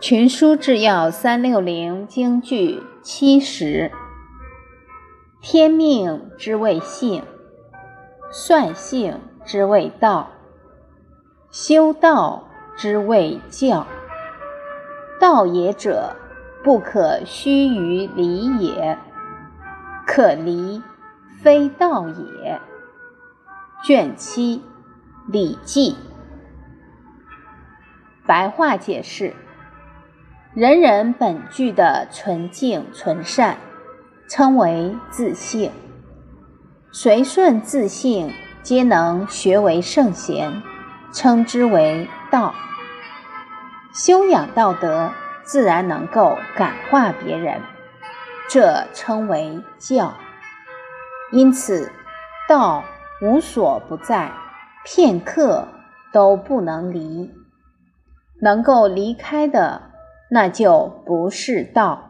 群书治要三六零京剧七十。天命之谓性，率性之谓道，修道之谓教。道也者，不可须臾离也；可离，非道也。卷七，《礼记》。白话解释。人人本具的纯净纯善，称为自性；随顺自性，皆能学为圣贤，称之为道。修养道德，自然能够感化别人，这称为教。因此，道无所不在，片刻都不能离。能够离开的。那就不是道。